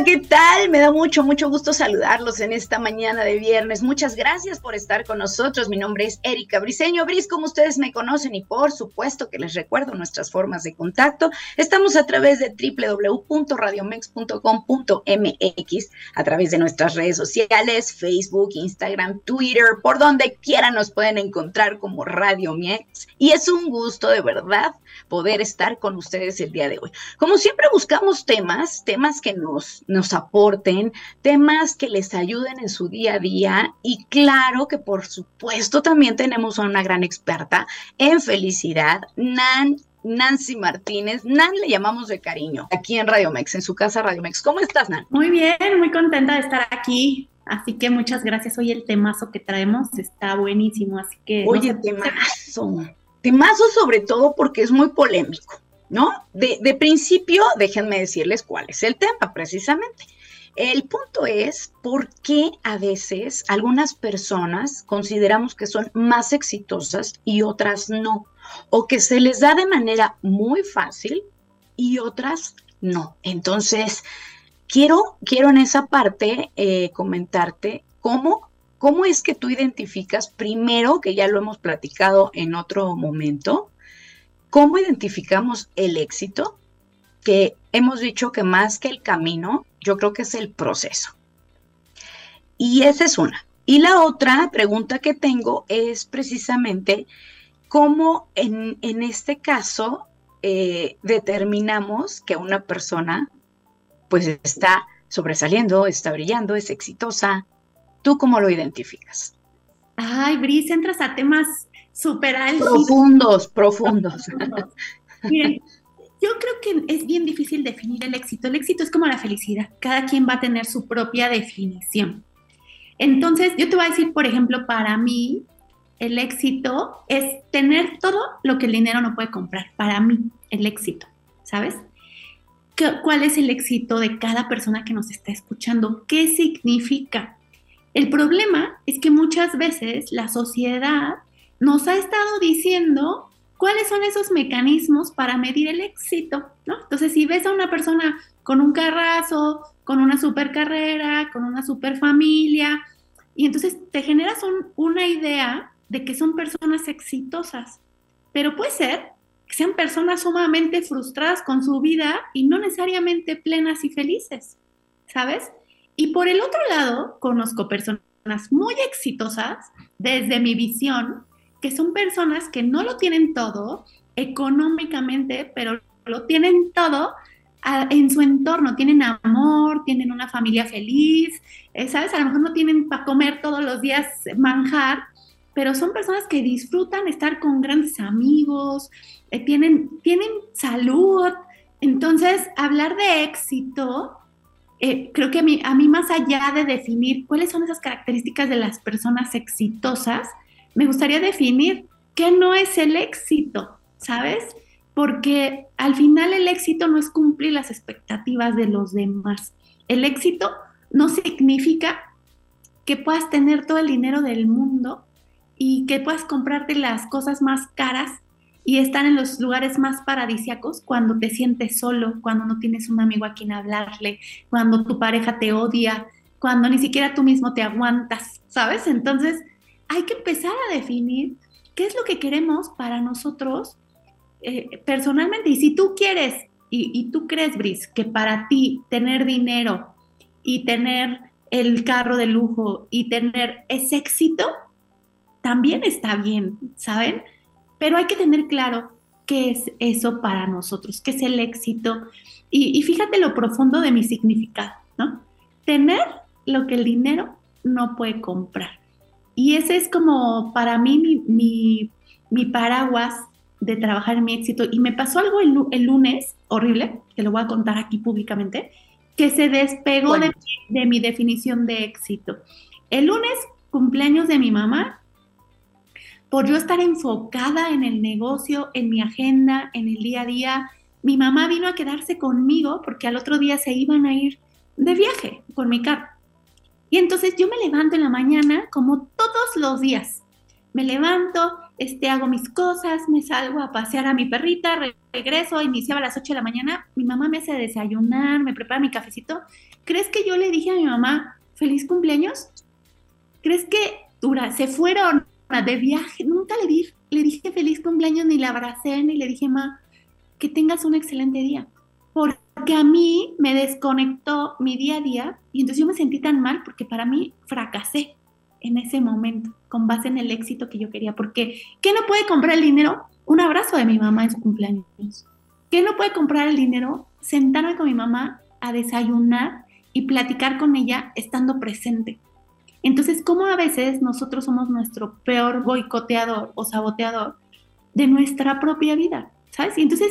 ¿Qué tal? Me da mucho, mucho gusto saludarlos en esta mañana de viernes. Muchas gracias por estar con nosotros. Mi nombre es Erika Briseño Bris, como ustedes me conocen, y por supuesto que les recuerdo nuestras formas de contacto. Estamos a través de www.radiomex.com.mx, a través de nuestras redes sociales, Facebook, Instagram, Twitter, por donde quiera nos pueden encontrar como Radio Mex. Y es un gusto de verdad poder estar con ustedes el día de hoy. Como siempre buscamos temas, temas que nos, nos aporten, temas que les ayuden en su día a día y claro que por supuesto también tenemos a una gran experta en felicidad, Nan Nancy Martínez. Nan le llamamos de cariño aquí en Radio Mex, en su casa Radio Mex. ¿Cómo estás, Nan? Muy bien, muy contenta de estar aquí. Así que muchas gracias. Hoy el temazo que traemos está buenísimo, así que... Oye, temazo. Temazo sobre todo porque es muy polémico. ¿No? De, principio, déjenme decirles cuál es el tema precisamente. El punto es por qué a veces algunas personas consideramos que son más exitosas y otras no, o que se les da de manera muy fácil y otras no. Entonces, quiero, quiero en esa parte eh, comentarte cómo, cómo es que tú identificas primero, que ya lo hemos platicado en otro momento, ¿Cómo identificamos el éxito? Que hemos dicho que más que el camino, yo creo que es el proceso. Y esa es una. Y la otra pregunta que tengo es precisamente cómo en, este caso eh, determinamos que una persona pues está sobresaliendo, está brillando, es exitosa. ¿Tú cómo lo identificas? Ay, Bris, entras a temas súper Profundos, profundos. Miren, yo creo que es bien difícil definir el éxito. El éxito es como la felicidad. Cada quien va a tener su propia definición. Entonces, yo te voy a decir, por ejemplo, para mí, el éxito es tener todo lo que el dinero no puede comprar. Para mí, el éxito, ¿sabes? ¿Cuál es el éxito de cada persona que nos está escuchando? ¿Qué significa? El problema es que muchas veces la sociedad nos ha estado diciendo cuáles son esos mecanismos para medir el éxito, ¿no? Entonces, si ves a una persona con un carrazo, con una super carrera, con una super familia, y entonces te generas una idea de que son personas exitosas, pero puede ser que sean personas sumamente frustradas con su vida y no necesariamente plenas y felices, ¿sabes? Y por el otro lado, conozco personas muy exitosas desde mi visión, que son personas que no lo tienen todo económicamente, pero lo tienen todo en su entorno, tienen amor, tienen una familia feliz, eh, ¿sabes? A lo mejor no tienen para comer todos los días manjar, pero son personas que disfrutan estar con grandes amigos, eh, tienen, tienen salud. Entonces, hablar de éxito, eh, creo que a mí, a mí más allá de definir cuáles son esas características de las personas exitosas, me gustaría definir qué no es el éxito, ¿sabes? Porque al final el éxito no es cumplir las expectativas de los demás. El éxito no significa que puedas tener todo el dinero del mundo y que puedas comprarte las cosas más caras y estar en los lugares más paradisiacos cuando te sientes solo, cuando no tienes un amigo a quien hablarle, cuando tu pareja te odia, cuando ni siquiera tú mismo te aguantas, ¿sabes? Entonces, hay que empezar a definir qué es lo que queremos para nosotros eh, personalmente. Y si tú quieres y, tú crees, Bris, que para ti tener dinero y tener el carro de lujo y tener ese éxito, también está bien, ¿saben? Pero hay que tener claro qué es eso para nosotros, qué es el éxito. Y, y fíjate lo profundo de mi significado, ¿no? Tener lo que el dinero no puede comprar. Y ese es como para mí mi, paraguas de trabajar en mi éxito. Y me pasó algo el, lunes, horrible, que lo voy a contar aquí públicamente, que se despegó de, de mi definición de éxito. El lunes, cumpleaños de mi mamá, por yo estar enfocada en el negocio, en mi agenda, en el día a día, mi mamá vino a quedarse conmigo porque al otro día se iban a ir de viaje con mi carro. Y entonces yo me levanto en la mañana como todos los días. Me levanto, este, hago mis cosas, me salgo a pasear a mi perrita, regreso, iniciaba a las 8 de la mañana, mi mamá me hace desayunar, me prepara mi cafecito. ¿Crees que yo le dije a mi mamá, feliz cumpleaños? ¿Crees que dura, se fueron de viaje? Nunca le, di, le dije feliz cumpleaños, ni la abracé, ni le dije, ma, que tengas un excelente día. Porque a mí me desconectó mi día a día y entonces yo me sentí tan mal porque para mí fracasé en ese momento con base en el éxito que yo quería. Porque, ¿qué no puede comprar el dinero? Un abrazo de mi mamá en su cumpleaños. ¿Qué no puede comprar el dinero? Sentarme con mi mamá a desayunar y platicar con ella estando presente. Entonces, ¿cómo a veces nosotros somos nuestro peor boicoteador o saboteador de nuestra propia vida? ¿Sabes? Y entonces,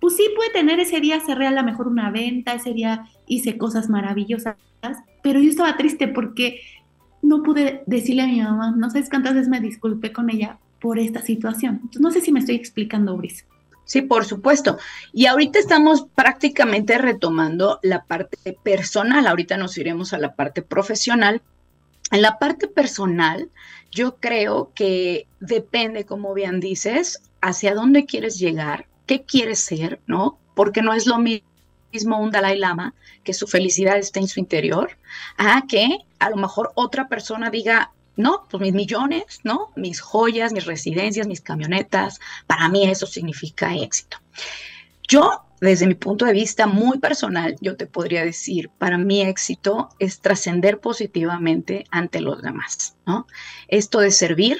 pues sí puede tener ese día, cerré a lo mejor una venta, ese día hice cosas maravillosas, pero yo estaba triste porque no pude decirle a mi mamá, no sé cuántas veces me disculpé con ella por esta situación. No sé si me estoy explicando, Brice. Sí, por supuesto. Y ahorita estamos prácticamente retomando la parte personal. Ahorita nos iremos a la parte profesional. En la parte personal, yo creo que depende, como bien dices, hacia dónde quieres llegar, qué quieres ser, ¿no? Porque no es lo mismo un Dalai Lama, que su felicidad está en su interior, a que a lo mejor otra persona diga, no, pues mis millones, ¿no? Mis joyas, mis residencias, mis camionetas, para mí eso significa éxito. Yo, desde mi punto de vista muy personal, yo te podría decir, para mí éxito es trascender positivamente ante los demás, ¿no? Esto de servir,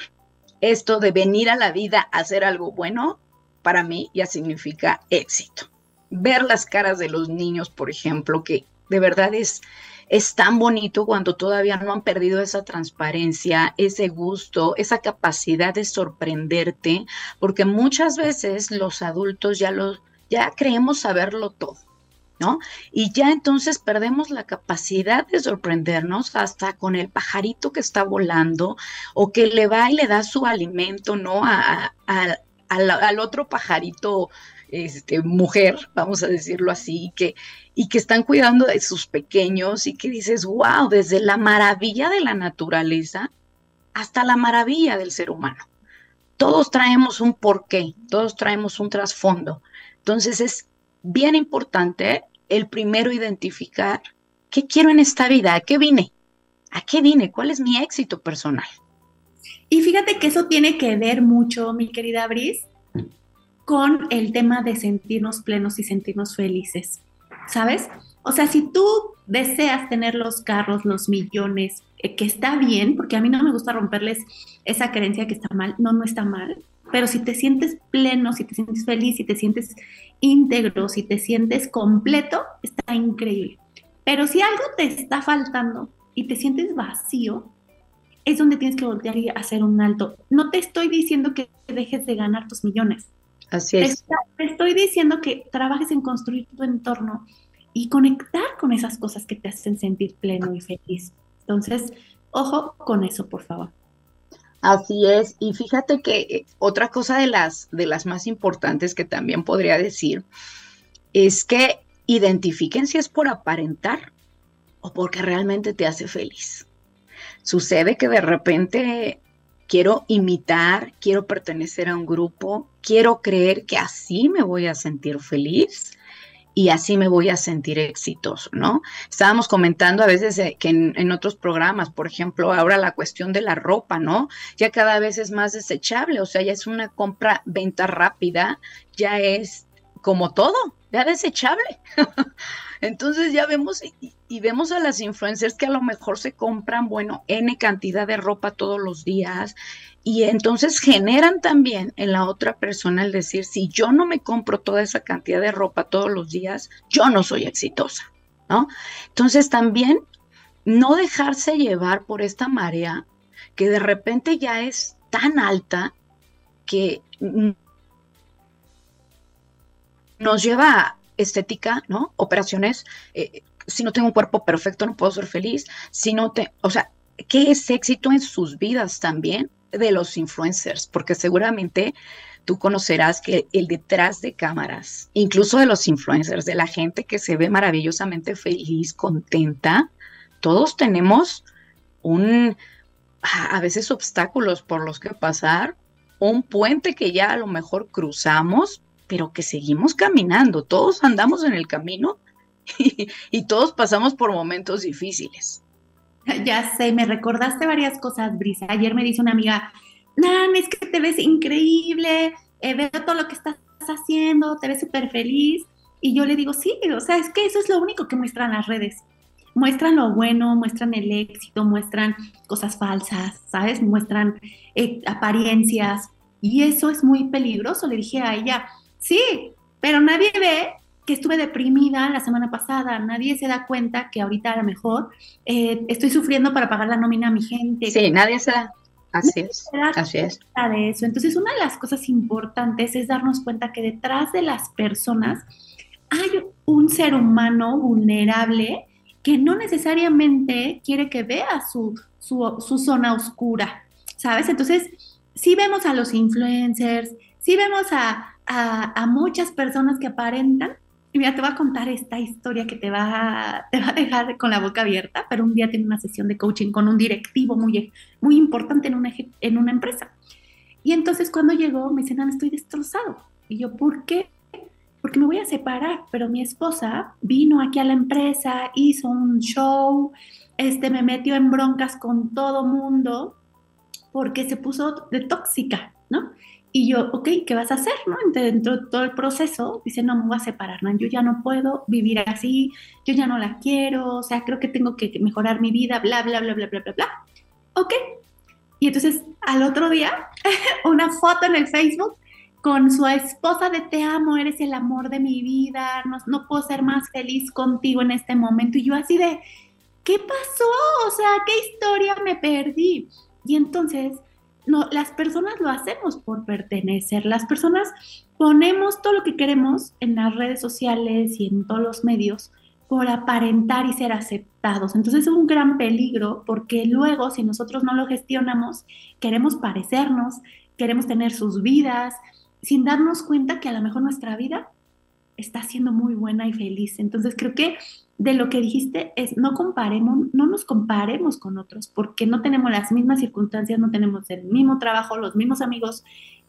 esto de venir a la vida a hacer algo bueno, para mí ya significa éxito. Ver las caras de los niños, por ejemplo, que de verdad es, es tan bonito cuando todavía no han perdido esa transparencia, ese gusto, esa capacidad de sorprenderte, porque muchas veces los adultos ya, lo, ya creemos saberlo todo. ¿No? Y ya entonces perdemos la capacidad de sorprendernos hasta con el pajarito que está volando o que le va y le da su alimento, ¿no? Al, otro pajarito, este, mujer, vamos a decirlo así, que, y que están cuidando de sus pequeños y que dices, wow, desde la maravilla de la naturaleza hasta la maravilla del ser humano. Todos traemos un porqué, todos traemos un trasfondo. Entonces es bien importante el primero identificar qué quiero en esta vida, a qué vine, a qué vine, cuál es mi éxito personal. Y fíjate que eso tiene que ver mucho, mi querida Bris, con el tema de sentirnos plenos y sentirnos felices, ¿sabes? O sea, si tú deseas tener los carros, los millones, eh, que está bien, porque a mí no me gusta romperles esa creencia que está mal, no, no está mal, pero si te sientes pleno, si te sientes feliz, si te sientes íntegro, si te sientes completo, está increíble. Pero si algo te está faltando y te sientes vacío, es donde tienes que voltear y hacer un alto. No te estoy diciendo que dejes de ganar tus millones. Así es. Te estoy diciendo que trabajes en construir tu entorno y conectar con esas cosas que te hacen sentir pleno y feliz. Entonces, ojo con eso, por favor. Así es, y fíjate que eh, otra cosa de las, de las más importantes que también podría decir es que identifiquen si es por aparentar o porque realmente te hace feliz sucede que de repente quiero imitar, quiero pertenecer a un grupo, quiero creer que así me voy a sentir feliz y así me voy a sentir exitoso, ¿no? Estábamos comentando a veces eh, que en, otros programas, por ejemplo, ahora la cuestión de la ropa, ¿no? Ya cada vez es más desechable, o sea, ya es una compra-venta rápida, ya es como todo, ya desechable. Entonces ya vemos y, vemos a las influencers que a lo mejor se compran, bueno, N cantidad de ropa todos los días y entonces generan también en la otra persona el decir, si yo no me compro toda esa cantidad de ropa todos los días, yo no soy exitosa, ¿no? Entonces también no dejarse llevar por esta marea que de repente ya es tan alta que nos lleva estética, ¿no? Operaciones, eh, si no tengo un cuerpo perfecto no puedo ser feliz, si no te, o sea, ¿qué es éxito en sus vidas también de los influencers? Porque seguramente tú conocerás que el detrás de cámaras, incluso de los influencers, de la gente que se ve maravillosamente feliz, contenta, todos tenemos un, a veces obstáculos por los que pasar, un puente que ya a lo mejor cruzamos, pero que seguimos caminando, todos andamos en el camino y, todos pasamos por momentos difíciles. Ya sé, me recordaste varias cosas, Brisa. Ayer me dice una amiga, Nan, es que te ves increíble, eh, veo todo lo que estás haciendo, te ves súper feliz. Y yo le digo, sí, o sea, es que eso es lo único que muestran las redes. Muestran lo bueno, muestran el éxito, muestran cosas falsas, ¿sabes? Muestran eh, apariencias. Y eso es muy peligroso. Le dije a ella, sí, pero nadie ve que estuve deprimida la semana pasada, nadie se da cuenta que ahorita a lo mejor eh, estoy sufriendo para pagar la nómina a mi gente. Sí, nadie se da. Así es, así es. De eso. Entonces, una de las cosas importantes es darnos cuenta que detrás de las personas hay un ser humano vulnerable que no necesariamente quiere que vea su, su, su zona oscura, ¿sabes? Entonces, si vemos a los influencers, si vemos a, a, muchas personas que aparentan. Y mira, te voy a contar esta historia que te va, te va a dejar con la boca abierta, pero un día tiene una sesión de coaching con un directivo muy, muy importante en una, en una empresa. Y entonces cuando llegó me dice, no, estoy destrozado. Y yo, ¿por qué? Porque me voy a separar, pero mi esposa vino aquí a la empresa, hizo un show, este, me metió en broncas con todo mundo porque se puso de tóxica, ¿no? Y yo, ok, ¿qué vas a hacer? ¿no? Dentro de todo el proceso, dice, no, me voy a separar, ¿no? yo ya no puedo vivir así, yo ya no la quiero, o sea, creo que tengo que mejorar mi vida, bla, bla, bla, bla, bla, bla, bla. Ok. Y entonces, al otro día, una foto en el Facebook con su esposa de te amo, eres el amor de mi vida, no, no puedo ser más feliz contigo en este momento. Y yo así de, ¿qué pasó? O sea, ¿qué historia me perdí? Y entonces no, las personas lo hacemos por pertenecer. Las personas ponemos todo lo que queremos en las redes sociales y en todos los medios por aparentar y ser aceptados. Entonces es un gran peligro porque luego si nosotros no lo gestionamos, queremos parecernos, queremos tener sus vidas, sin darnos cuenta que a lo mejor nuestra vida está siendo muy buena y feliz. Entonces creo que de lo que dijiste es no comparemos, no nos comparemos con otros, porque no tenemos las mismas circunstancias, no tenemos el mismo trabajo, los mismos amigos.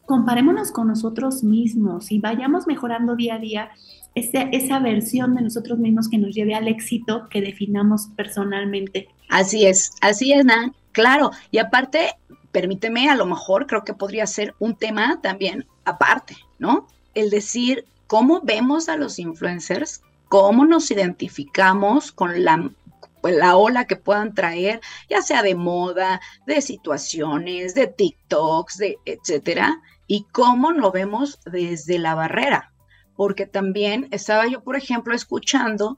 Comparémonos con nosotros mismos y vayamos mejorando día a día esa, esa versión de nosotros mismos que nos lleve al éxito que definamos personalmente. Así es, así es, Nan. Claro, y aparte, permíteme, a lo mejor creo que podría ser un tema también aparte, ¿no? El decir cómo vemos a los influencers cómo nos identificamos con la, pues, la ola que puedan traer, ya sea de moda, de situaciones, de TikToks, de etcétera, y cómo lo vemos desde la barrera. Porque también estaba yo, por ejemplo, escuchando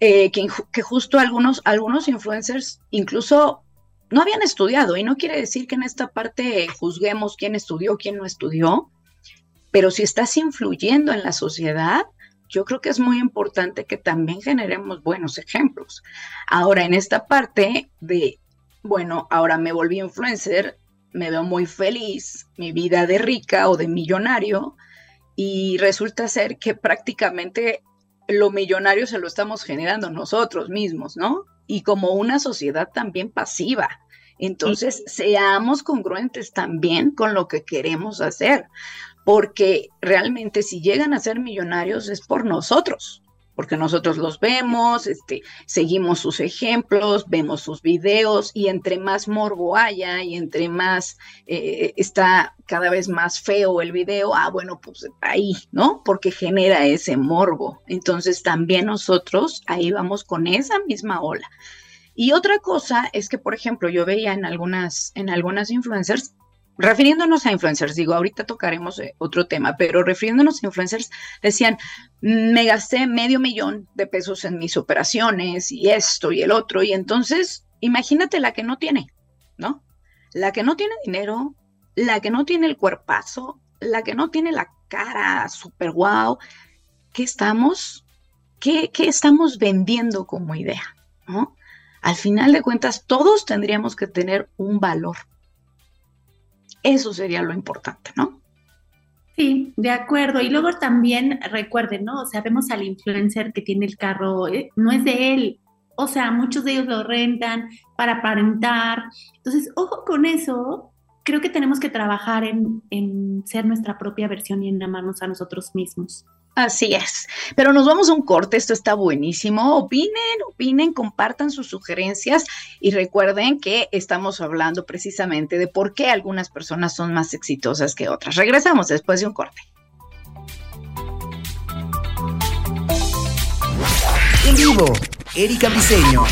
eh, que, que, justo algunos, algunos influencers incluso no habían estudiado, y no quiere decir que en esta parte juzguemos quién estudió, quién no estudió, pero si estás influyendo en la sociedad, yo creo que es muy importante que también generemos buenos ejemplos. Ahora, en esta parte de, bueno, ahora me volví influencer, me veo muy feliz, mi vida de rica o de millonario, y resulta ser que prácticamente lo millonario se lo estamos generando nosotros mismos, ¿no? Y como una sociedad también pasiva. Entonces, seamos congruentes también con lo que queremos hacer porque realmente si llegan a ser millonarios es por nosotros, porque nosotros los vemos, este, seguimos sus ejemplos, vemos sus videos y entre más morbo haya y entre más eh, está cada vez más feo el video, ah, bueno, pues ahí, ¿no? Porque genera ese morbo. Entonces también nosotros ahí vamos con esa misma ola. Y otra cosa es que, por ejemplo, yo veía en algunas, en algunas influencers refiriéndonos a influencers, digo, ahorita tocaremos eh, otro tema, pero refiriéndonos a influencers, decían, me gasté medio millón de pesos en mis operaciones y esto y el otro, y entonces, imagínate la que no tiene, ¿no? La que no tiene dinero, la que no tiene el cuerpazo, la que no tiene la cara super guau, ¿qué estamos, qué, qué estamos vendiendo como idea, ¿no? Al final de cuentas, todos tendríamos que tener un valor eso sería lo importante, ¿no? Sí, de acuerdo. Y luego también recuerden, ¿no? O sea, vemos al influencer que tiene el carro, eh, no es de él. O sea, muchos de ellos lo rentan para aparentar. Entonces, ojo con eso. Creo que tenemos que trabajar en, en ser nuestra propia versión y en amarnos a nosotros mismos. Así es. Pero nos vamos a un corte, esto está buenísimo. Opinen, opinen, compartan sus sugerencias y recuerden que estamos hablando precisamente de por qué algunas personas son más exitosas que otras. Regresamos después de un corte. En vivo, Erika Briseño.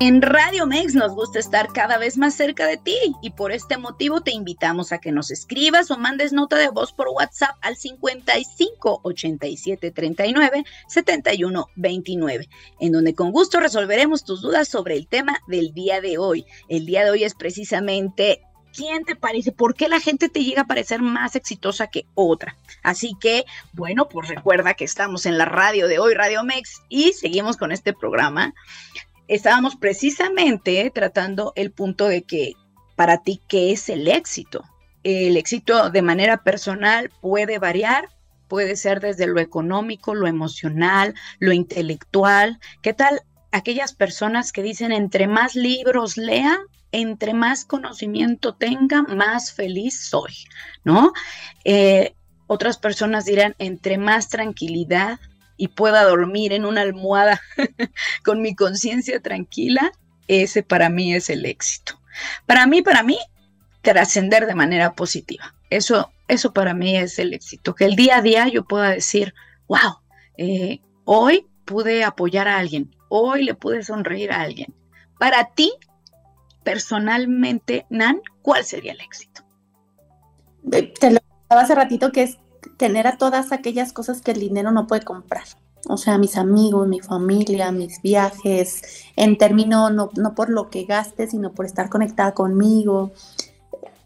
En Radio Mex nos gusta estar cada vez más cerca de ti y por este motivo te invitamos a que nos escribas o mandes nota de voz por WhatsApp al 55 87 39 71 29, en donde con gusto resolveremos tus dudas sobre el tema del día de hoy. El día de hoy es precisamente ¿quién te parece? ¿Por qué la gente te llega a parecer más exitosa que otra? Así que, bueno, pues recuerda que estamos en la radio de hoy, Radio Mex, y seguimos con este programa estábamos precisamente tratando el punto de que para ti, ¿qué es el éxito? El éxito de manera personal puede variar, puede ser desde lo económico, lo emocional, lo intelectual. ¿Qué tal aquellas personas que dicen entre más libros lea, entre más conocimiento tenga, más feliz soy, ¿no? Eh, otras personas dirán, entre más tranquilidad, y pueda dormir en una almohada con mi conciencia tranquila, ese para mí es el éxito. Para mí, para mí, trascender de manera positiva. Eso, eso para mí es el éxito. Que el día a día yo pueda decir, wow, eh, hoy pude apoyar a alguien, hoy le pude sonreír a alguien. Para ti, personalmente, Nan, ¿cuál sería el éxito? Te lo hace ratito que es tener a todas aquellas cosas que el dinero no puede comprar. O sea, mis amigos, mi familia, mis viajes, en términos no, no por lo que gaste, sino por estar conectada conmigo.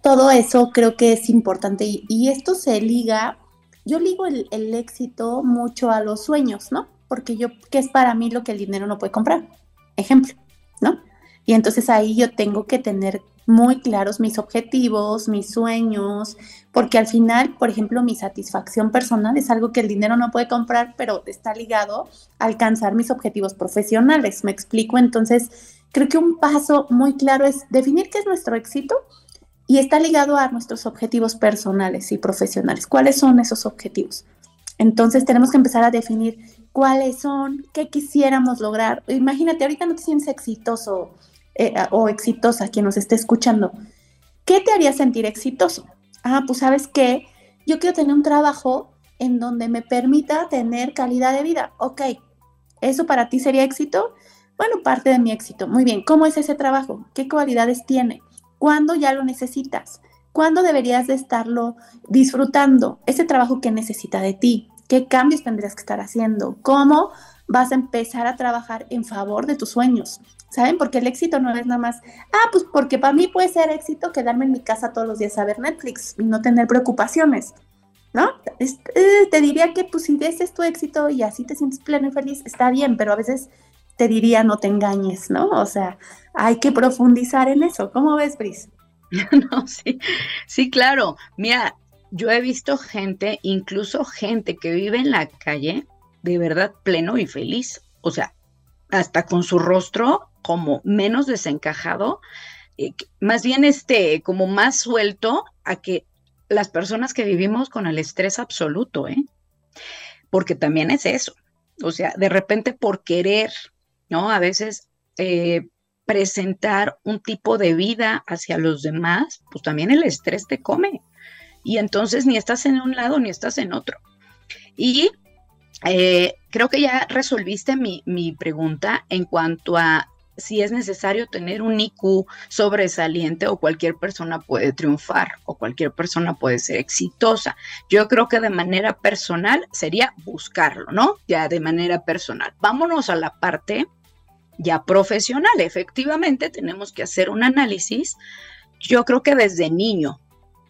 Todo eso creo que es importante y, esto se liga, yo ligo el, el, éxito mucho a los sueños, ¿no? Porque yo, ¿qué es para mí lo que el dinero no puede comprar? Ejemplo, ¿no? Y entonces ahí yo tengo que tener muy claros mis objetivos, mis sueños, porque al final, por ejemplo, mi satisfacción personal es algo que el dinero no puede comprar, pero está ligado a alcanzar mis objetivos profesionales. ¿Me explico? Entonces, creo que un paso muy claro es definir qué es nuestro éxito y está ligado a nuestros objetivos personales y profesionales. ¿Cuáles son esos objetivos? Entonces, tenemos que empezar a definir cuáles son, qué quisiéramos lograr. Imagínate, ahorita no te sientes exitoso eh, o exitosa, quien nos esté escuchando, ¿qué te haría sentir exitoso? Ah, pues sabes qué, yo quiero tener un trabajo en donde me permita tener calidad de vida. Ok, ¿eso para ti sería éxito? Bueno, parte de mi éxito. Muy bien, ¿cómo es ese trabajo? ¿Qué cualidades tiene? ¿Cuándo ya lo necesitas? ¿Cuándo deberías de estarlo disfrutando? Ese trabajo que necesita de ti. ¿Qué cambios tendrías que estar haciendo? ¿Cómo vas a empezar a trabajar en favor de tus sueños? ¿Saben? Porque el éxito no es nada más, ah, pues porque para mí puede ser éxito quedarme en mi casa todos los días a ver Netflix y no tener preocupaciones, ¿no? Eh, te diría que pues si ese es tu éxito y así te sientes pleno y feliz, está bien, pero a veces te diría no te engañes, ¿no? O sea, hay que profundizar en eso. ¿Cómo ves, Bris? no, sí, sí, claro. Mira, yo he visto gente, incluso gente que vive en la calle, de verdad pleno y feliz. O sea, hasta con su rostro como menos desencajado, eh, más bien este, como más suelto a que las personas que vivimos con el estrés absoluto, ¿eh? Porque también es eso. O sea, de repente por querer, ¿no? A veces eh, presentar un tipo de vida hacia los demás, pues también el estrés te come. Y entonces ni estás en un lado ni estás en otro. Y eh, creo que ya resolviste mi, mi pregunta en cuanto a si es necesario tener un IQ sobresaliente o cualquier persona puede triunfar o cualquier persona puede ser exitosa. Yo creo que de manera personal sería buscarlo, ¿no? Ya de manera personal. Vámonos a la parte ya profesional. Efectivamente, tenemos que hacer un análisis. Yo creo que desde niño,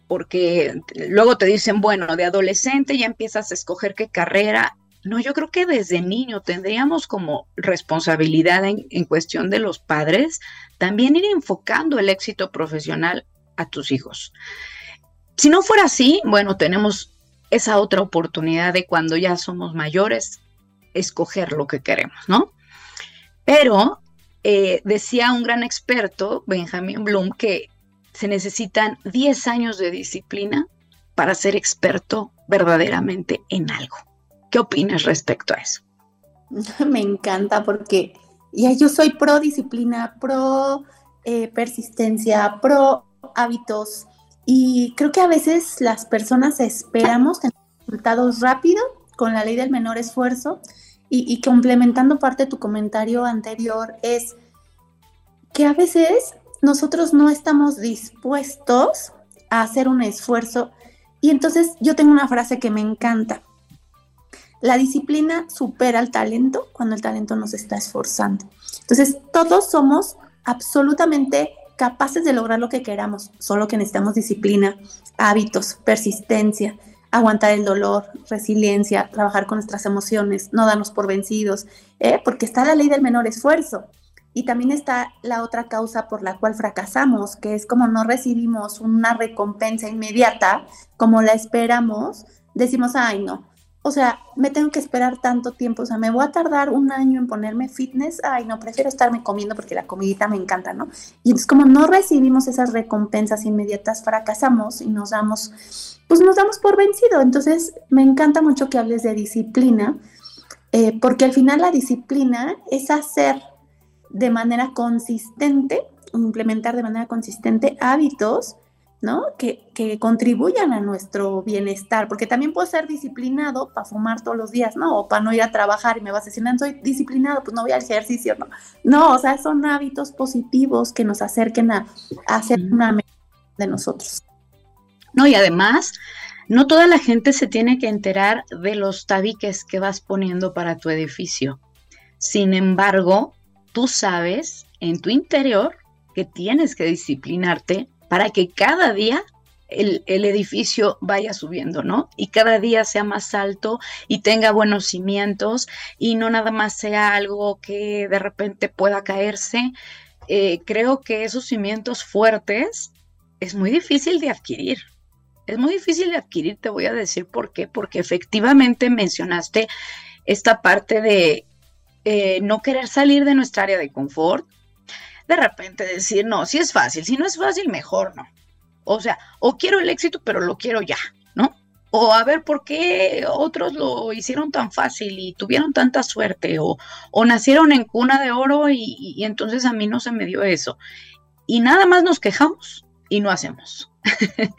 porque luego te dicen, bueno, de adolescente ya empiezas a escoger qué carrera no, yo creo que desde niño tendríamos como responsabilidad en, cuestión de los padres también ir enfocando el éxito profesional a tus hijos. Si no fuera así, bueno, tenemos esa otra oportunidad de cuando ya somos mayores, escoger lo que queremos, ¿no? Pero eh, decía un gran experto, Benjamin Bloom, que se necesitan 10 años de disciplina para ser experto verdaderamente en algo. ¿Qué opinas respecto a eso? Me encanta porque ya yo soy pro disciplina, pro eh, persistencia, pro hábitos y creo que a veces las personas esperamos tener resultados rápidos con la ley del menor esfuerzo y, complementando parte de tu comentario anterior es que a veces nosotros no estamos dispuestos a hacer un esfuerzo. Y entonces yo tengo una frase que me encanta. La disciplina supera al talento cuando el talento nos está esforzando. Entonces todos somos absolutamente capaces de lograr lo que queramos, solo que necesitamos disciplina, hábitos, persistencia, aguantar el dolor, resiliencia, trabajar con nuestras emociones, no darnos por vencidos, ¿eh? porque está la ley del menor esfuerzo. Y también está la otra causa por la cual fracasamos, que es como no recibimos una recompensa inmediata como la esperamos, decimos, ay no, o sea, me tengo que esperar tanto tiempo, o sea, me voy a tardar un año en ponerme fitness, ay, no, prefiero estarme comiendo porque la comidita me encanta, ¿no? Y entonces como no recibimos esas recompensas inmediatas, fracasamos y nos damos, pues nos damos por vencido. Entonces, me encanta mucho que hables de disciplina, eh, porque al final la disciplina es hacer de manera consistente, implementar de manera consistente hábitos ¿no? Que, contribuyan a nuestro bienestar, porque también puedo ser disciplinado para fumar todos los días, ¿no? O para no ir a trabajar y me vas a decir, no, soy disciplinado, pues no voy al ejercicio, ¿no? No, o sea, son hábitos positivos que nos acerquen a, hacer una de nosotros. No, y además, no toda la gente se tiene que enterar de los tabiques que vas poniendo para tu edificio. Sin embargo, tú sabes en tu interior que tienes que disciplinarte para que cada día el, edificio vaya subiendo, ¿no? Y cada día sea más alto y tenga buenos cimientos y no nada más sea algo que de repente pueda caerse. Eh, creo que esos cimientos fuertes es muy difícil de adquirir. Es muy difícil de adquirir, te voy a decir por qué, porque efectivamente mencionaste esta parte de eh, no querer salir de nuestra área de confort, de repente decir, no, si es fácil, si no es fácil, mejor no. O sea, o quiero el éxito, pero lo quiero ya, ¿no? O a ver por qué otros lo hicieron tan fácil y tuvieron tanta suerte, o, o nacieron en cuna de oro y, entonces a mí no se me dio eso. Y nada más nos quejamos y no hacemos.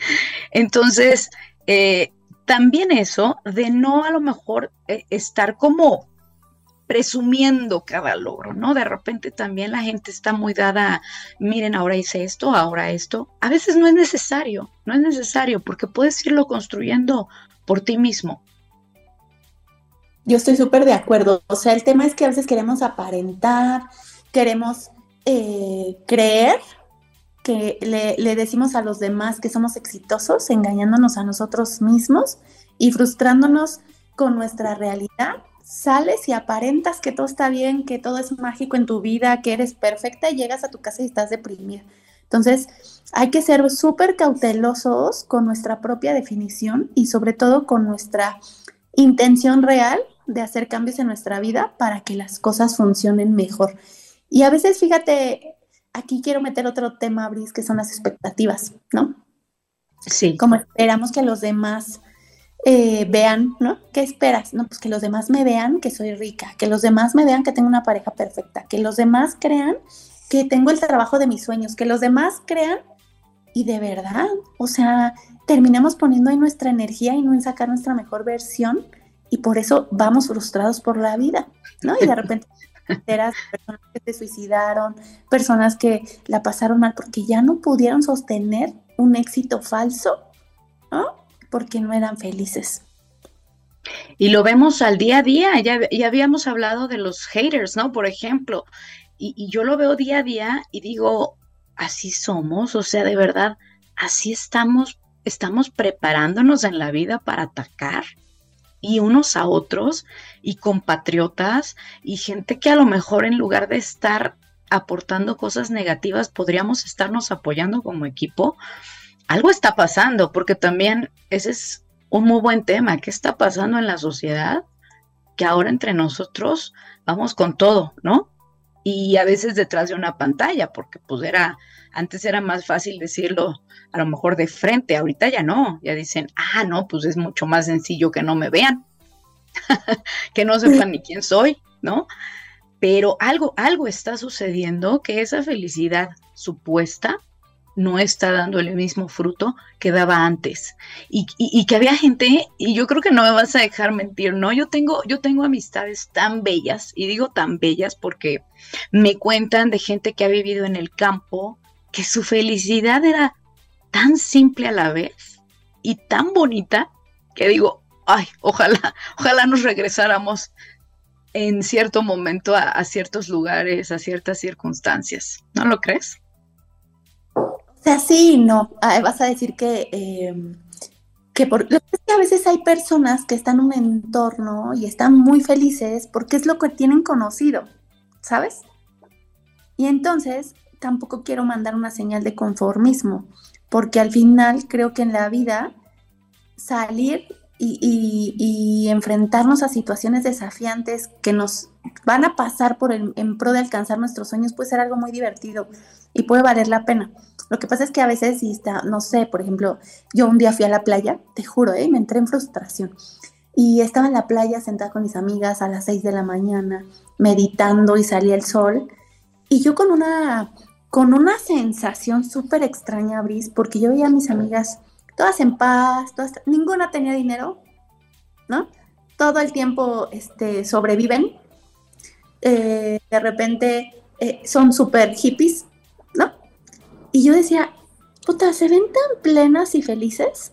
entonces, eh, también eso de no a lo mejor eh, estar como presumiendo cada logro, ¿no? De repente también la gente está muy dada, miren, ahora hice esto, ahora esto. A veces no es necesario, no es necesario porque puedes irlo construyendo por ti mismo. Yo estoy súper de acuerdo. O sea, el tema es que a veces queremos aparentar, queremos eh, creer que le, le decimos a los demás que somos exitosos, engañándonos a nosotros mismos y frustrándonos con nuestra realidad sales y aparentas que todo está bien, que todo es mágico en tu vida, que eres perfecta y llegas a tu casa y estás deprimida. Entonces, hay que ser súper cautelosos con nuestra propia definición y sobre todo con nuestra intención real de hacer cambios en nuestra vida para que las cosas funcionen mejor. Y a veces, fíjate, aquí quiero meter otro tema, Bris, que son las expectativas, ¿no? Sí. Como esperamos que los demás eh, vean, ¿no? ¿Qué esperas? No, pues que los demás me vean que soy rica, que los demás me vean que tengo una pareja perfecta, que los demás crean que tengo el trabajo de mis sueños, que los demás crean y de verdad, o sea, terminamos poniendo ahí nuestra energía y no en sacar nuestra mejor versión y por eso vamos frustrados por la vida, ¿no? Y de repente personas que se suicidaron, personas que la pasaron mal porque ya no pudieron sostener un éxito falso, ¿no? Porque no eran felices. Y lo vemos al día a día, ya, ya habíamos hablado de los haters, ¿no? Por ejemplo, y, y, yo lo veo día a día y digo, así somos, o sea, de verdad, así estamos, estamos preparándonos en la vida para atacar y unos a otros y compatriotas y gente que a lo mejor en lugar de estar aportando cosas negativas podríamos estarnos apoyando como equipo algo está pasando, porque también ese es un muy buen tema. ¿Qué está pasando en la sociedad? Que ahora entre nosotros vamos con todo, ¿no? Y a veces detrás de una pantalla, porque pues era, antes era más fácil decirlo a lo mejor de frente, ahorita ya no, ya dicen, ah, no, pues es mucho más sencillo que no me vean, que no sepan ni quién soy, ¿no? Pero algo, algo está sucediendo que esa felicidad supuesta no está dando el mismo fruto que daba antes. Y, que había gente, y yo creo que no me vas a dejar mentir, ¿no? Yo tengo, yo tengo amistades tan bellas, y digo tan bellas porque me cuentan de gente que ha vivido en el campo, que su felicidad era tan simple a la vez y tan bonita que digo, ay, ojalá, ojalá nos regresáramos en cierto momento a, ciertos lugares, a ciertas circunstancias. ¿No lo crees? O sea, sí, no. Ah, vas a decir que, em, que, por, que a veces hay personas que están en un entorno y están muy felices porque es lo que tienen conocido, ¿sabes? Y entonces tampoco quiero mandar una señal de conformismo, porque al final creo que en la vida salir y, enfrentarnos a situaciones desafiantes que nos van a pasar por el, en pro de alcanzar nuestros sueños puede ser algo muy divertido y puede valer la pena. Lo que pasa es que a veces, si está, no sé, por ejemplo, yo un día fui a la playa, te juro, ¿eh? me entré en frustración. Y estaba en la playa sentada con mis amigas a las 6 de la mañana, meditando y salía el sol. Y yo con una, con una sensación súper extraña, Bris, porque yo veía a mis amigas todas en paz, todas, ninguna tenía dinero, ¿no? Todo el tiempo este, sobreviven. Eh, de repente eh, son súper hippies. Y yo decía, puta, ¿se ven tan plenas y felices?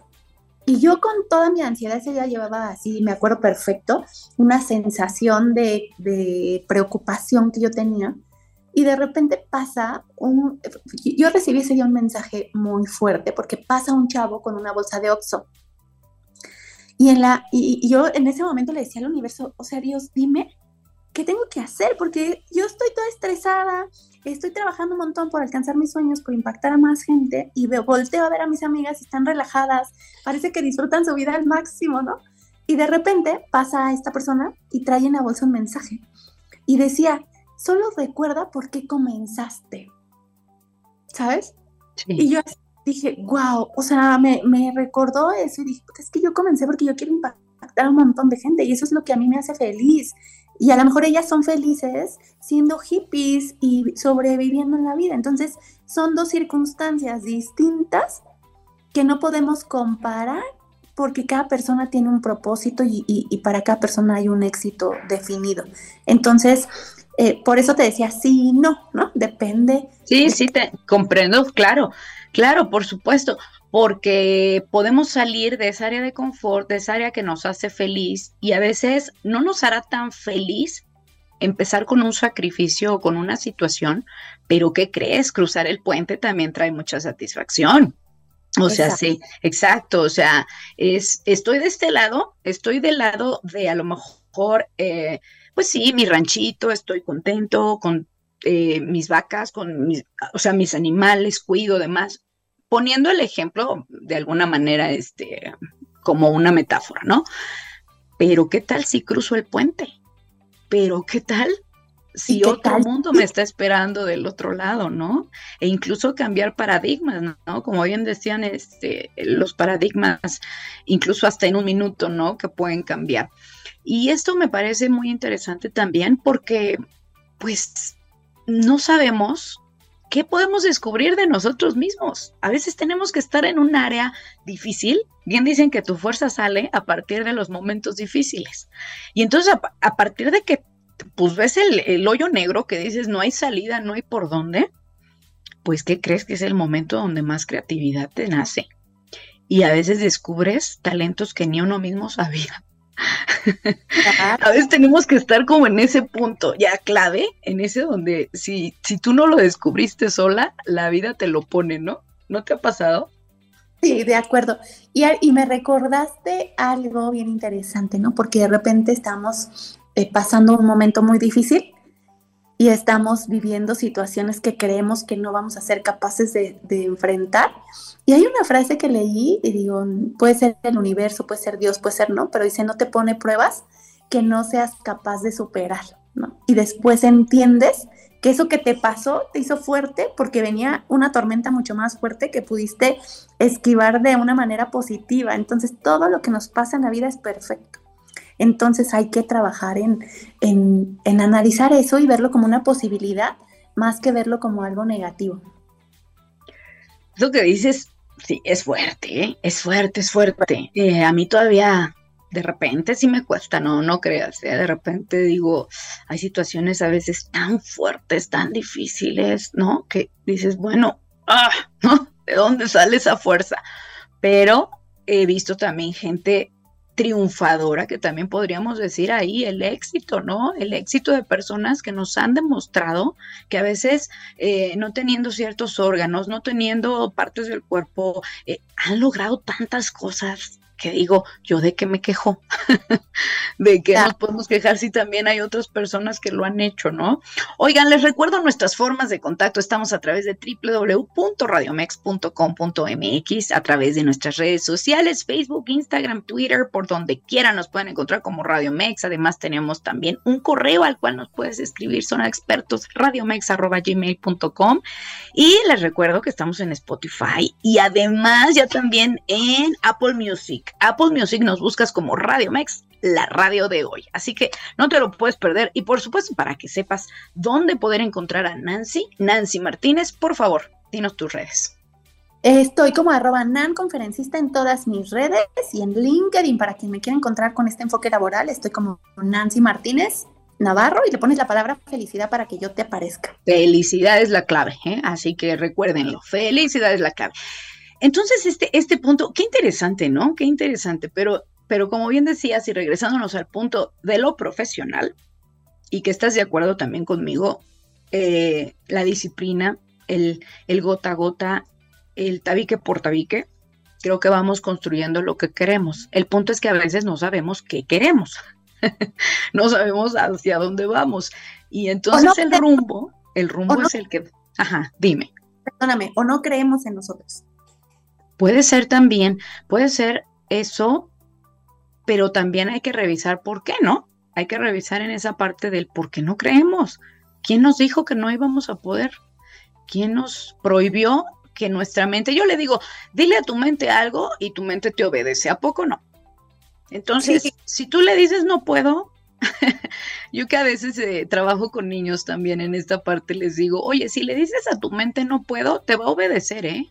Y yo con toda mi ansiedad ese día llevaba así, me acuerdo perfecto, una sensación de, de preocupación que yo tenía y de repente pasa un, yo recibí ese día un mensaje muy fuerte porque pasa un chavo con una bolsa de Oxxo. Y, en la, y, yo en ese momento le decía al universo, o sea, Dios, dime qué tengo que hacer porque yo estoy toda estresada, estoy trabajando un montón por alcanzar mis sueños, por impactar a más gente y veo, volteo a ver a mis amigas, están relajadas, parece que disfrutan su vida al máximo, ¿no? Y de repente pasa esta persona y trae en la bolsa un mensaje y decía, solo recuerda por qué comenzaste. ¿Sabes? Y yo dije, wow, o sea, me, recordó eso y dije, es que yo comencé porque yo quiero impactar a un montón de gente y eso es lo que a mí me hace feliz. Y a lo mejor ellas son felices siendo hippies y sobreviviendo en la vida. Entonces, son dos circunstancias distintas que no podemos comparar porque cada persona tiene un propósito y, y para cada persona hay un éxito definido. Entonces, eh, por eso te decía sí y no, ¿no? Depende. Sí, sí, te comprendo, claro, claro, por supuesto, porque podemos salir de esa área de confort, de esa área que nos hace feliz y a veces no nos hará tan feliz empezar con un sacrificio o con una situación, pero ¿qué crees? Cruzar el puente también trae mucha satisfacción. O sea, sí, exacto. O sea, es, estoy de este lado, estoy del lado de a lo mejor eh, pues sí, mi ranchito, estoy contento con eh, mis vacas, con mis, o sea, mis animales, cuido, demás, poniendo el ejemplo de alguna manera, este, como una metáfora, ¿no? Pero ¿qué tal si cruzo el puente? Pero ¿qué tal si otro mundo me está esperando del otro lado, ¿no? E incluso cambiar paradigmas, ¿no? Como bien decían, este, los paradigmas, incluso hasta en un minuto, ¿no? Que pueden cambiar. Y esto me parece muy interesante también porque, pues, no sabemos qué podemos descubrir de nosotros mismos. A veces tenemos que estar en un área difícil. Bien dicen que tu fuerza sale a partir de los momentos difíciles. Y entonces, a, partir de que pues ves el, el, hoyo negro que dices no hay salida, no hay por dónde, pues ¿qué crees que es el momento donde más creatividad te nace? Y a veces descubres talentos que ni uno mismo sabía. A veces tenemos que estar como en ese punto, ya clave, en ese donde si, si tú no lo descubriste sola, la vida te lo pone, ¿no? ¿No te ha pasado? Sí, de acuerdo. Y, y me recordaste algo bien interesante, ¿no? Porque de repente estamos eh, pasando un momento muy difícil y estamos viviendo situaciones que creemos que no vamos a ser capaces de, enfrentar. Y hay una frase que leí y digo, puede ser el universo, puede ser Dios, puede ser no, pero dice, no te pone pruebas que no seas capaz de superar, ¿no? Y después entiendes que eso que te pasó te hizo fuerte porque venía una tormenta mucho más fuerte que pudiste esquivar de una manera positiva. Entonces, todo lo que nos pasa en la vida es perfecto. Entonces hay que trabajar en, en, analizar eso y verlo como una posibilidad más que verlo como algo negativo. Lo que dices, sí, es fuerte, ¿eh? es fuerte, es fuerte. Eh, a mí todavía de repente sí me cuesta, no, no creas, ¿eh? de repente digo, hay situaciones a veces tan fuertes, tan difíciles, ¿no? Que dices, bueno, ah, ¿no? ¿De dónde sale esa fuerza? Pero he visto también gente triunfadora, que también podríamos decir ahí el éxito, ¿no? El éxito de personas que nos han demostrado que a veces eh, no teniendo ciertos órganos, no teniendo partes del cuerpo, eh, han logrado tantas cosas que digo, yo de qué me quejo, de qué nos podemos quejar si también hay otras personas que lo han hecho, ¿no? Oigan, les recuerdo nuestras formas de contacto, estamos a través de www.radiomex.com.mx, a través de nuestras redes sociales, Facebook, Instagram, Twitter, por donde quieran nos pueden encontrar como Radio Mex, además tenemos también un correo al cual nos puedes escribir, son expertos, radiomex.gmail.com y les recuerdo que estamos en Spotify y además ya también en Apple Music. Apple Music nos buscas como Radio Mex, la radio de hoy. Así que no te lo puedes perder. Y por supuesto, para que sepas dónde poder encontrar a Nancy, Nancy Martínez, por favor, dinos tus redes. Estoy como arroba nan conferencista en todas mis redes y en LinkedIn para quien me quiera encontrar con este enfoque laboral. Estoy como Nancy Martínez Navarro y le pones la palabra felicidad para que yo te aparezca. Felicidad es la clave, ¿eh? así que recuérdenlo. Felicidad es la clave. Entonces, este, este punto, qué interesante, ¿no? Qué interesante, pero, pero como bien decías, y regresándonos al punto de lo profesional, y que estás de acuerdo también conmigo, eh, la disciplina, el, el gota a gota, el tabique por tabique, creo que vamos construyendo lo que queremos. El punto es que a veces no sabemos qué queremos, no sabemos hacia dónde vamos. Y entonces el rumbo, el rumbo es el que, ajá, dime. Perdóname, o no creemos en nosotros. Puede ser también, puede ser eso, pero también hay que revisar por qué, ¿no? Hay que revisar en esa parte del por qué no creemos. ¿Quién nos dijo que no íbamos a poder? ¿Quién nos prohibió que nuestra mente, yo le digo, dile a tu mente algo y tu mente te obedece, ¿a poco no? Entonces, si tú le dices no puedo, yo que a veces eh, trabajo con niños también en esta parte, les digo, oye, si le dices a tu mente no puedo, te va a obedecer, ¿eh?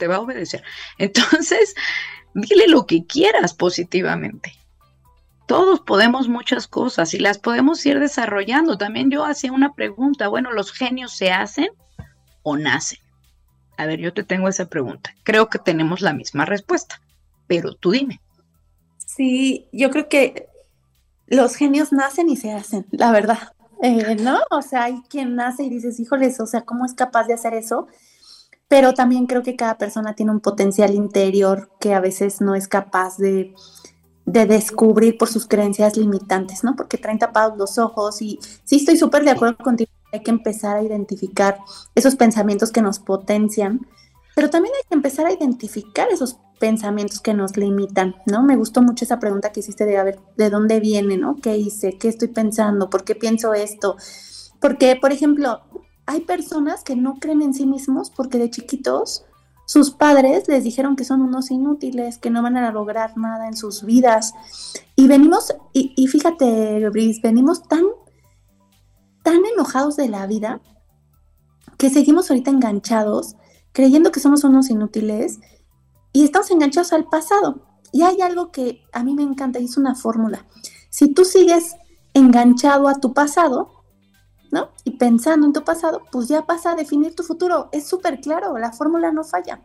Te va a obedecer. Entonces, dile lo que quieras positivamente. Todos podemos muchas cosas y las podemos ir desarrollando. También yo hacía una pregunta, bueno, ¿los genios se hacen o nacen? A ver, yo te tengo esa pregunta. Creo que tenemos la misma respuesta, pero tú dime. Sí, yo creo que los genios nacen y se hacen, la verdad. Eh, ¿No? O sea, hay quien nace y dices, híjoles, o sea, ¿cómo es capaz de hacer eso? Pero también creo que cada persona tiene un potencial interior que a veces no es capaz de, descubrir por sus creencias limitantes, ¿no? Porque traen tapados los ojos y sí estoy súper de acuerdo contigo, hay que empezar a identificar esos pensamientos que nos potencian, pero también hay que empezar a identificar esos pensamientos que nos limitan, ¿no? Me gustó mucho esa pregunta que hiciste de a ver de dónde viene, ¿no? ¿Qué hice? ¿Qué estoy pensando? ¿Por qué pienso esto? Porque, por ejemplo, hay personas que no creen en sí mismos porque de chiquitos sus padres les dijeron que son unos inútiles, que no van a lograr nada en sus vidas. Y venimos, y, fíjate, Brice, venimos tan, tan enojados de la vida que seguimos ahorita enganchados, creyendo que somos unos inútiles y estamos enganchados al pasado. Y hay algo que a mí me encanta y es una fórmula. Si tú sigues enganchado a tu pasado, ¿no? Y pensando en tu pasado, pues ya pasa a definir tu futuro. Es súper claro, la fórmula no falla.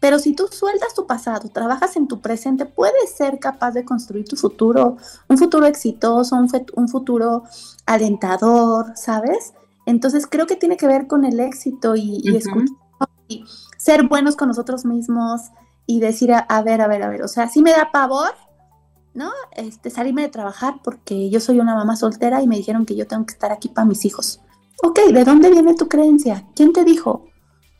Pero si tú sueltas tu pasado, trabajas en tu presente, puedes ser capaz de construir tu futuro, un futuro exitoso, un, futuro alentador, ¿sabes? Entonces creo que tiene que ver con el éxito y, y, ser buenos con nosotros mismos y decir, a, ver, a ver, a ver, o sea, sí me da pavor, ¿no? Este, salirme de trabajar porque yo soy una mamá soltera y me dijeron que yo tengo que estar aquí para mis hijos. Ok, ¿de dónde viene tu creencia? ¿Quién te dijo?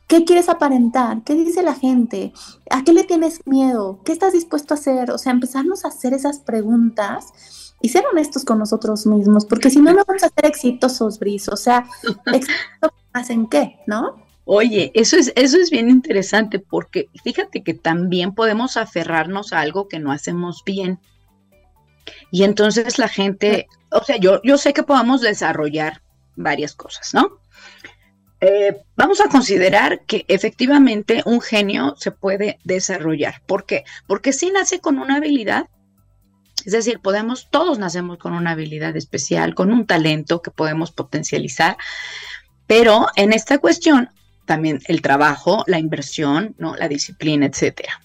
¿Qué quieres aparentar? ¿Qué dice la gente? ¿A qué le tienes miedo? ¿Qué estás dispuesto a hacer? O sea, empezarnos a hacer esas preguntas y ser honestos con nosotros mismos, porque si no, no vamos a ser exitosos, Bris. O sea, exitosos en qué, ¿no? Oye, eso es, eso es bien interesante porque fíjate que también podemos aferrarnos a algo que no hacemos bien. Y entonces la gente, o sea, yo, yo sé que podemos desarrollar varias cosas, ¿no? Eh, vamos a considerar que efectivamente un genio se puede desarrollar. ¿Por qué? Porque si nace con una habilidad, es decir, podemos, todos nacemos con una habilidad especial, con un talento que podemos potencializar, pero en esta cuestión también el trabajo, la inversión, ¿no? la disciplina, etcétera.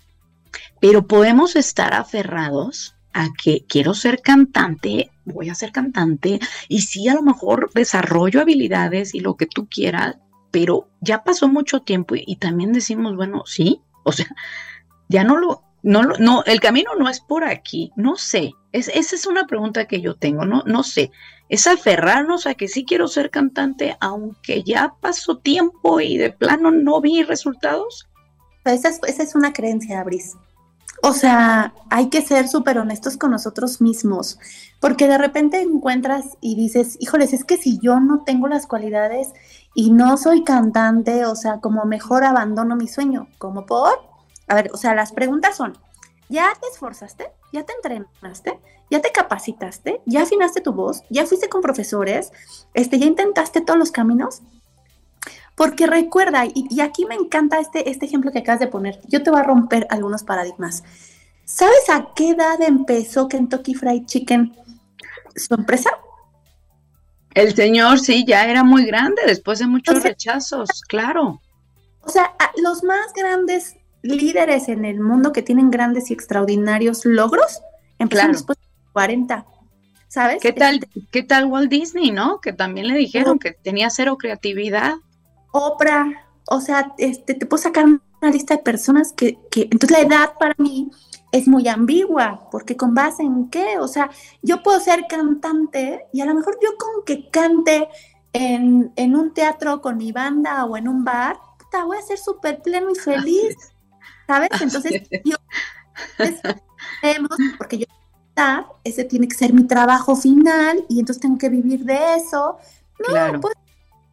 Pero podemos estar aferrados a que quiero ser cantante, voy a ser cantante, y sí, a lo mejor desarrollo habilidades y lo que tú quieras, pero ya pasó mucho tiempo y, también decimos, bueno, sí, o sea, ya no lo, no, no, el camino no es por aquí, no sé, es, esa es una pregunta que yo tengo, no, no sé, es aferrarnos a que sí quiero ser cantante, aunque ya pasó tiempo y de plano no vi resultados. Esa es, esa es una creencia, Bris. O sea, hay que ser súper honestos con nosotros mismos, porque de repente encuentras y dices, híjoles, es que si yo no tengo las cualidades y no soy cantante, o sea, como mejor abandono mi sueño, como por, a ver, o sea, las preguntas son, ¿ya te esforzaste? ¿Ya te entrenaste? ¿Ya te capacitaste? ¿Ya afinaste tu voz? ¿Ya fuiste con profesores? Este, ¿Ya intentaste todos los caminos? Porque recuerda, y, aquí me encanta este, este ejemplo que acabas de poner, yo te voy a romper algunos paradigmas. ¿Sabes a qué edad empezó Kentucky Fried Chicken su empresa? El señor sí, ya era muy grande después de muchos rechazos, claro. O sea, los más grandes líderes en el mundo que tienen grandes y extraordinarios logros empezaron después de 40. ¿Sabes? ¿Qué tal, ¿Qué tal Walt Disney, no? Que también le dijeron que tenía cero creatividad. Oprah, o sea, este, te puedo sacar una lista de personas que, que, entonces la edad para mí es muy ambigua, porque con base en qué, o sea, yo puedo ser cantante y a lo mejor yo con que cante en, en un teatro con mi banda o en un bar, puta, voy a ser súper pleno y feliz, ¿sabes? Entonces, yo, porque yo ese tiene que ser mi trabajo final y entonces tengo que vivir de eso. No, claro. pues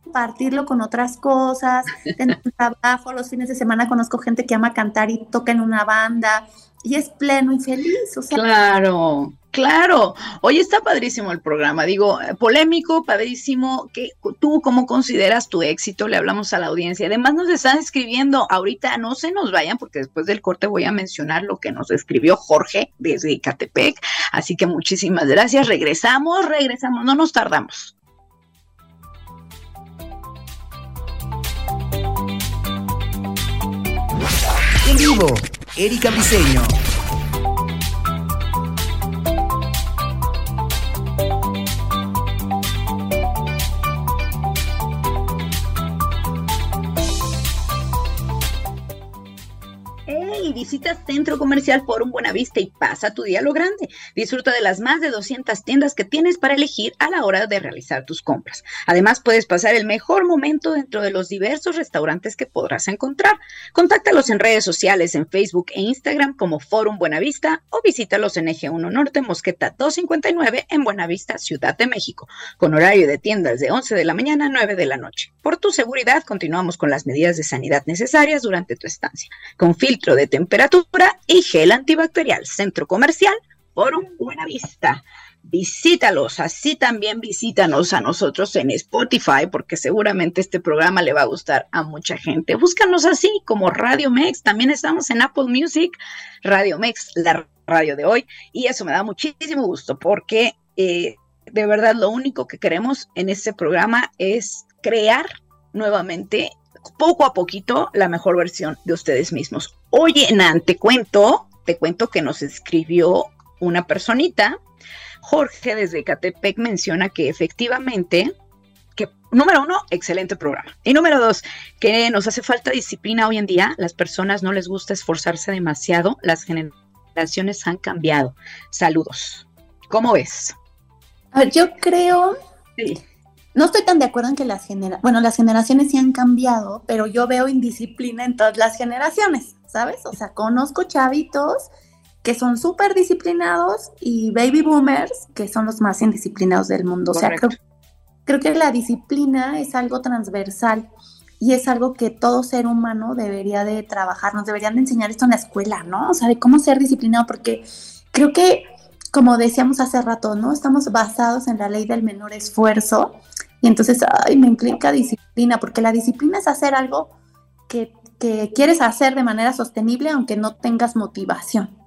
compartirlo con otras cosas, tener un trabajo, los fines de semana conozco gente que ama cantar y toca en una banda y es pleno y feliz. claro, claro. Hoy está padrísimo el programa, digo, polémico, padrísimo. que ¿Tú cómo consideras tu éxito? Le hablamos a la audiencia. Además nos están escribiendo, ahorita no se nos vayan porque después del corte voy a mencionar lo que nos escribió Jorge desde Catepec. Así que muchísimas gracias. Regresamos, regresamos, no nos tardamos. En vivo, Erika Briseño. Visita Centro Comercial Forum Buenavista y pasa tu día lo grande. Disfruta de las más de 200 tiendas que tienes para elegir a la hora de realizar tus compras. Además, puedes pasar el mejor momento dentro de los diversos restaurantes que podrás encontrar. Contáctalos en redes sociales, en Facebook e Instagram como Forum Buenavista o visítalos en Eje 1 Norte, Mosqueta 259 en Buenavista, Ciudad de México, con horario de tiendas de 11 de la mañana a 9 de la noche. Por tu seguridad, continuamos con las medidas de sanidad necesarias durante tu estancia, con filtro de temperatura y gel antibacterial. Centro Comercial Forum Buena Vista. Visítalos, así también visítanos a nosotros en Spotify, porque seguramente este programa le va a gustar a mucha gente. Búscanos así como Radio Mex, también estamos en Apple Music, Radio Mex, la radio de hoy, y eso me da muchísimo gusto porque eh, de verdad lo único que queremos en este programa es crear nuevamente poco a poquito la mejor versión de ustedes mismos. Oye, Nan, te cuento, te cuento que nos escribió una personita. Jorge desde Catepec menciona que efectivamente, que número uno, excelente programa. Y número dos, que nos hace falta disciplina hoy en día. Las personas no les gusta esforzarse demasiado. Las generaciones han cambiado. Saludos. ¿Cómo ves? yo creo sí no estoy tan de acuerdo en que las generaciones, bueno, las generaciones sí han cambiado, pero yo veo indisciplina en todas las generaciones, ¿sabes? O sea, conozco chavitos que son súper disciplinados y baby boomers que son los más indisciplinados del mundo. O sea, creo, creo que la disciplina es algo transversal y es algo que todo ser humano debería de trabajar, nos deberían de enseñar esto en la escuela, ¿no? O sea, de cómo ser disciplinado, porque creo que, como decíamos hace rato, ¿no? Estamos basados en la ley del menor esfuerzo y entonces, ay, me implica disciplina, porque la disciplina es hacer algo que, que quieres hacer de manera sostenible aunque no tengas motivación,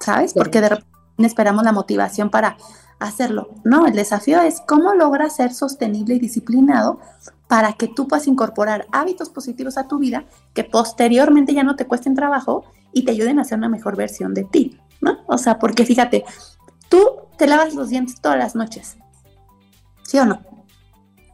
¿sabes? Porque de repente esperamos la motivación para hacerlo. No, el desafío es cómo logras ser sostenible y disciplinado para que tú puedas incorporar hábitos positivos a tu vida que posteriormente ya no te cuesten trabajo y te ayuden a ser una mejor versión de ti, ¿no? O sea, porque fíjate, te lavas los dientes todas las noches, ¿sí o no?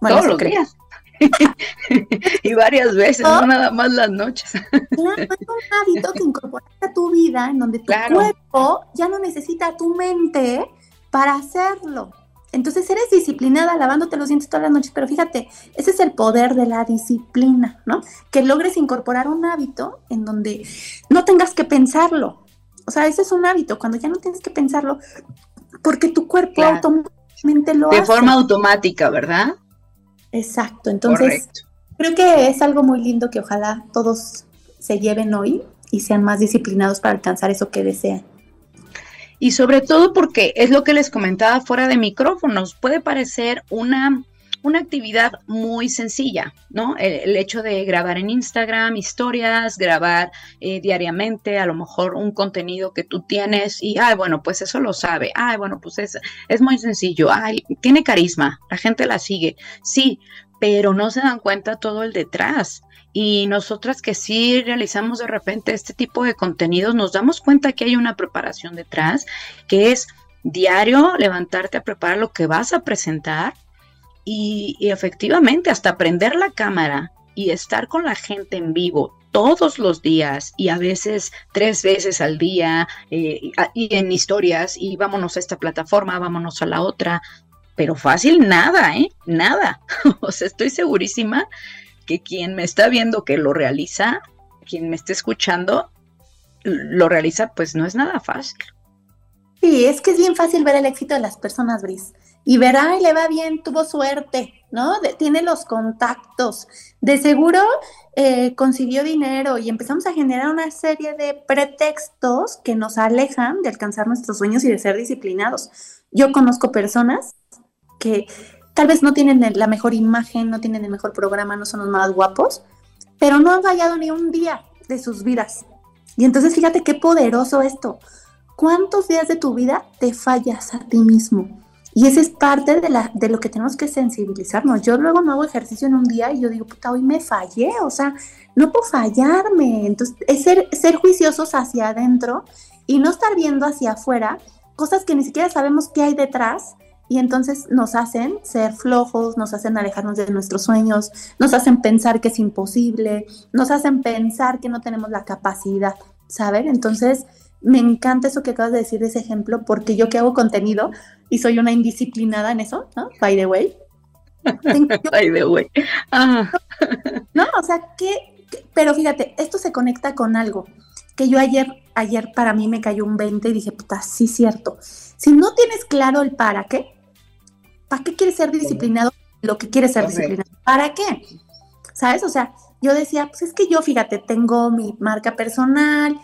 Bueno, Todos los días. y varias veces, no nada más las noches. Claro, es un hábito que incorporaste a tu vida en donde tu cuerpo ya no necesita tu mente para hacerlo. Entonces eres disciplinada lavándote los dientes todas las noches, pero fíjate, ese es el poder de la disciplina, ¿no? Que logres incorporar un hábito en donde no tengas que pensarlo. O sea, ese es un hábito, cuando ya no tienes que pensarlo, porque tu cuerpo automáticamente lo de hace. De forma automática, ¿verdad? Exacto, entonces creo que es algo muy lindo que ojalá todos se lleven hoy y sean más disciplinados para alcanzar eso que desean y sobre todo porque es lo que les comentaba fuera de micrófonos, puede parecer una, una actividad muy sencilla, ¿no? El, hecho de grabar en Instagram historias, grabar eh, diariamente, a lo mejor un contenido que tú tienes y, ay, bueno, pues eso lo sabe, ay, bueno, pues es, es muy sencillo, ay, tiene carisma, la gente la sigue, sí, pero no se dan cuenta todo el detrás. Y nosotras que sí realizamos de repente este tipo de contenidos, nos damos cuenta que hay una preparación detrás, que es diario levantarte a preparar lo que vas a presentar y, efectivamente hasta prender la cámara y estar con la gente en vivo todos los días y a veces tres veces al día eh, y en historias y vámonos a esta plataforma, vámonos a la otra, pero fácil nada, ¿eh? Nada. o sea, estoy segurísima que quien me está viendo que lo realiza, quien me está escuchando, lo realiza, pues no es nada fácil. Sí, es que es bien fácil ver el éxito de las personas, Bris. Y ver, ay, le va bien, tuvo suerte, ¿no? tiene los contactos. De seguro eh, consiguió dinero y empezamos a generar una serie de pretextos que nos alejan de alcanzar nuestros sueños y de ser disciplinados. Yo conozco personas que tal vez no tienen la mejor imagen, no tienen el mejor programa, no son los más guapos, pero no han fallado ni un día de sus vidas. Y entonces fíjate qué poderoso esto. ¿Cuántos días de tu vida te fallas a ti mismo? Y esa es parte de, la, de lo que tenemos que sensibilizarnos. Yo luego no hago ejercicio en un día y yo digo, puta, hoy me fallé, o sea, no puedo fallarme. Entonces, es ser, ser juiciosos hacia adentro y no estar viendo hacia afuera cosas que ni siquiera sabemos qué hay detrás y entonces nos hacen ser flojos, nos hacen alejarnos de nuestros sueños, nos hacen pensar que es imposible, nos hacen pensar que no tenemos la capacidad, ¿saben? Entonces, me encanta eso que acabas de decir de ese ejemplo, porque yo que hago contenido y soy una indisciplinada en eso, ¿no? By the way. By the way. Ah. No, o sea, que, pero fíjate, esto se conecta con algo que yo ayer, ayer para mí me cayó un 20 y dije, puta, sí, cierto. Si no tienes claro el para qué, ¿Para qué quieres ser disciplinado? Lo que quieres ser disciplinado. ¿Para qué? ¿Sabes? O sea, yo decía, pues es que yo, fíjate, tengo mi marca personal,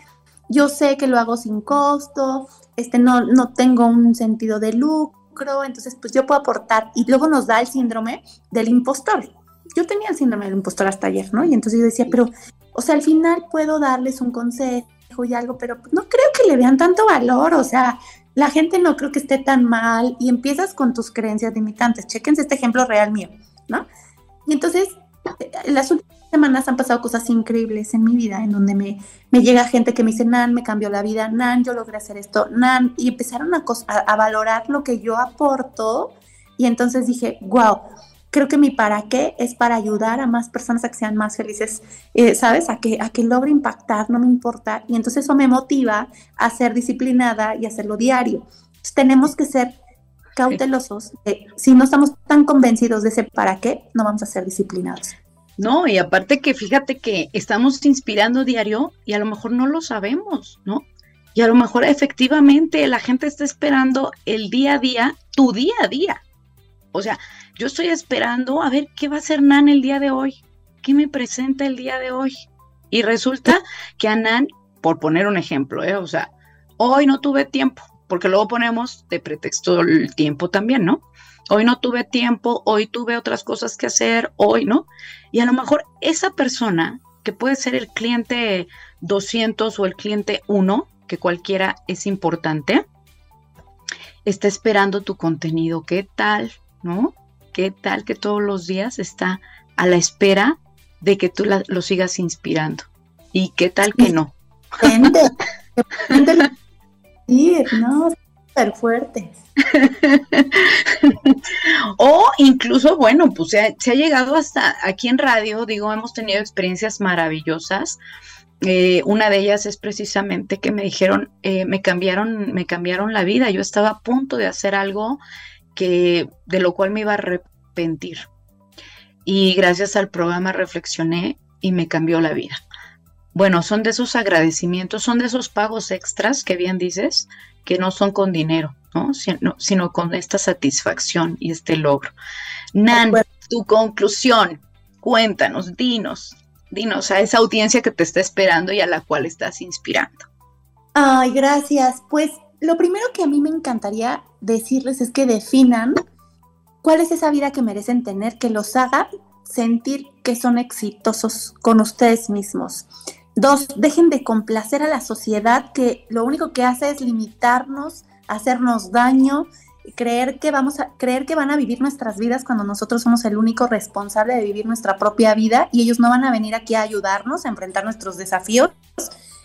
yo sé que lo hago sin costo, este, no, no tengo un sentido de lucro, entonces pues yo puedo aportar. Y luego nos da el síndrome del impostor. Yo tenía el síndrome del impostor hasta ayer, ¿no? Y entonces yo decía, pero, o sea, al final puedo darles un consejo y algo, pero no creo que le vean tanto valor, o sea, la gente no creo que esté tan mal y empiezas con tus creencias limitantes. Chequense este ejemplo real mío, ¿no? Y entonces, en las últimas semanas han pasado cosas increíbles en mi vida, en donde me, me llega gente que me dice, Nan, me cambió la vida, Nan, yo logré hacer esto, Nan, y empezaron a, a valorar lo que yo aporto. Y entonces dije, wow, creo que mi para qué es para ayudar a más personas a que sean más felices, eh, ¿sabes? A que, a que logre impactar, no me importa. Y entonces eso me motiva a ser disciplinada y hacerlo diario. tenemos que ser cautelosos. si no estamos tan convencidos de ese para qué, no vamos a ser disciplinados. No, y aparte que fíjate que estamos inspirando diario y a lo mejor no lo sabemos, ¿no? Y a lo mejor efectivamente la gente está esperando el día a día, tu día a día. O sea, yo estoy esperando a ver qué va a hacer Nan el día de hoy, qué me presenta el día de hoy. Y resulta que a Nan, por poner un ejemplo, ¿eh? o sea, hoy no tuve tiempo, porque luego ponemos de pretexto el tiempo también, ¿no? Hoy no tuve tiempo, hoy tuve otras cosas que hacer, hoy, ¿no? Y a lo mejor esa persona, que puede ser el cliente 200 o el cliente 1, que cualquiera es importante, está esperando tu contenido. ¿Qué tal? ¿No? ¿Qué tal que todos los días está a la espera de que tú lo sigas inspirando? ¿Y qué tal que no? Gente, no, súper fuerte. o incluso, bueno, pues se ha, se ha, llegado hasta aquí en radio, digo, hemos tenido experiencias maravillosas. Eh, una de ellas es precisamente que me dijeron, eh, me cambiaron, me cambiaron la vida. Yo estaba a punto de hacer algo que de lo cual me iba a arrepentir. Y gracias al programa reflexioné y me cambió la vida. Bueno, son de esos agradecimientos, son de esos pagos extras que bien dices, que no son con dinero, ¿no? Sino, sino con esta satisfacción y este logro. Nan, tu conclusión, cuéntanos, dinos, dinos a esa audiencia que te está esperando y a la cual estás inspirando. Ay, gracias. Pues lo primero que a mí me encantaría decirles es que definan cuál es esa vida que merecen tener, que los haga sentir que son exitosos con ustedes mismos. Dos, dejen de complacer a la sociedad que lo único que hace es limitarnos, hacernos daño, creer que vamos a creer que van a vivir nuestras vidas cuando nosotros somos el único responsable de vivir nuestra propia vida y ellos no van a venir aquí a ayudarnos a enfrentar nuestros desafíos.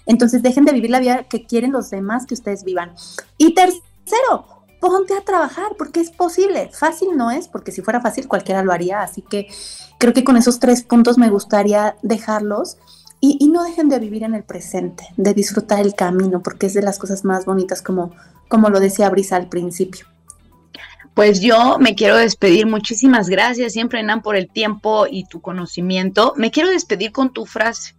Entonces dejen de vivir la vida que quieren los demás que ustedes vivan. Y tercero, ponte a trabajar porque es posible. Fácil no es, porque si fuera fácil cualquiera lo haría. Así que creo que con esos tres puntos me gustaría dejarlos. Y, no dejen de vivir en el presente, de disfrutar el camino, porque es de las cosas más bonitas, como, como lo decía Brisa al principio. Pues yo me quiero despedir. Muchísimas gracias siempre, Nan, por el tiempo y tu conocimiento. Me quiero despedir con tu frase.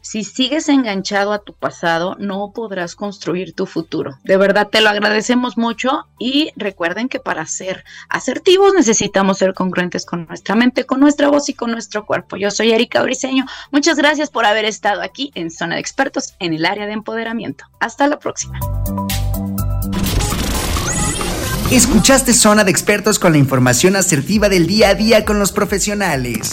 Si sigues enganchado a tu pasado, no podrás construir tu futuro. De verdad te lo agradecemos mucho y recuerden que para ser asertivos necesitamos ser congruentes con nuestra mente, con nuestra voz y con nuestro cuerpo. Yo soy Erika Briseño. Muchas gracias por haber estado aquí en Zona de Expertos en el área de empoderamiento. Hasta la próxima. Escuchaste Zona de Expertos con la información asertiva del día a día con los profesionales.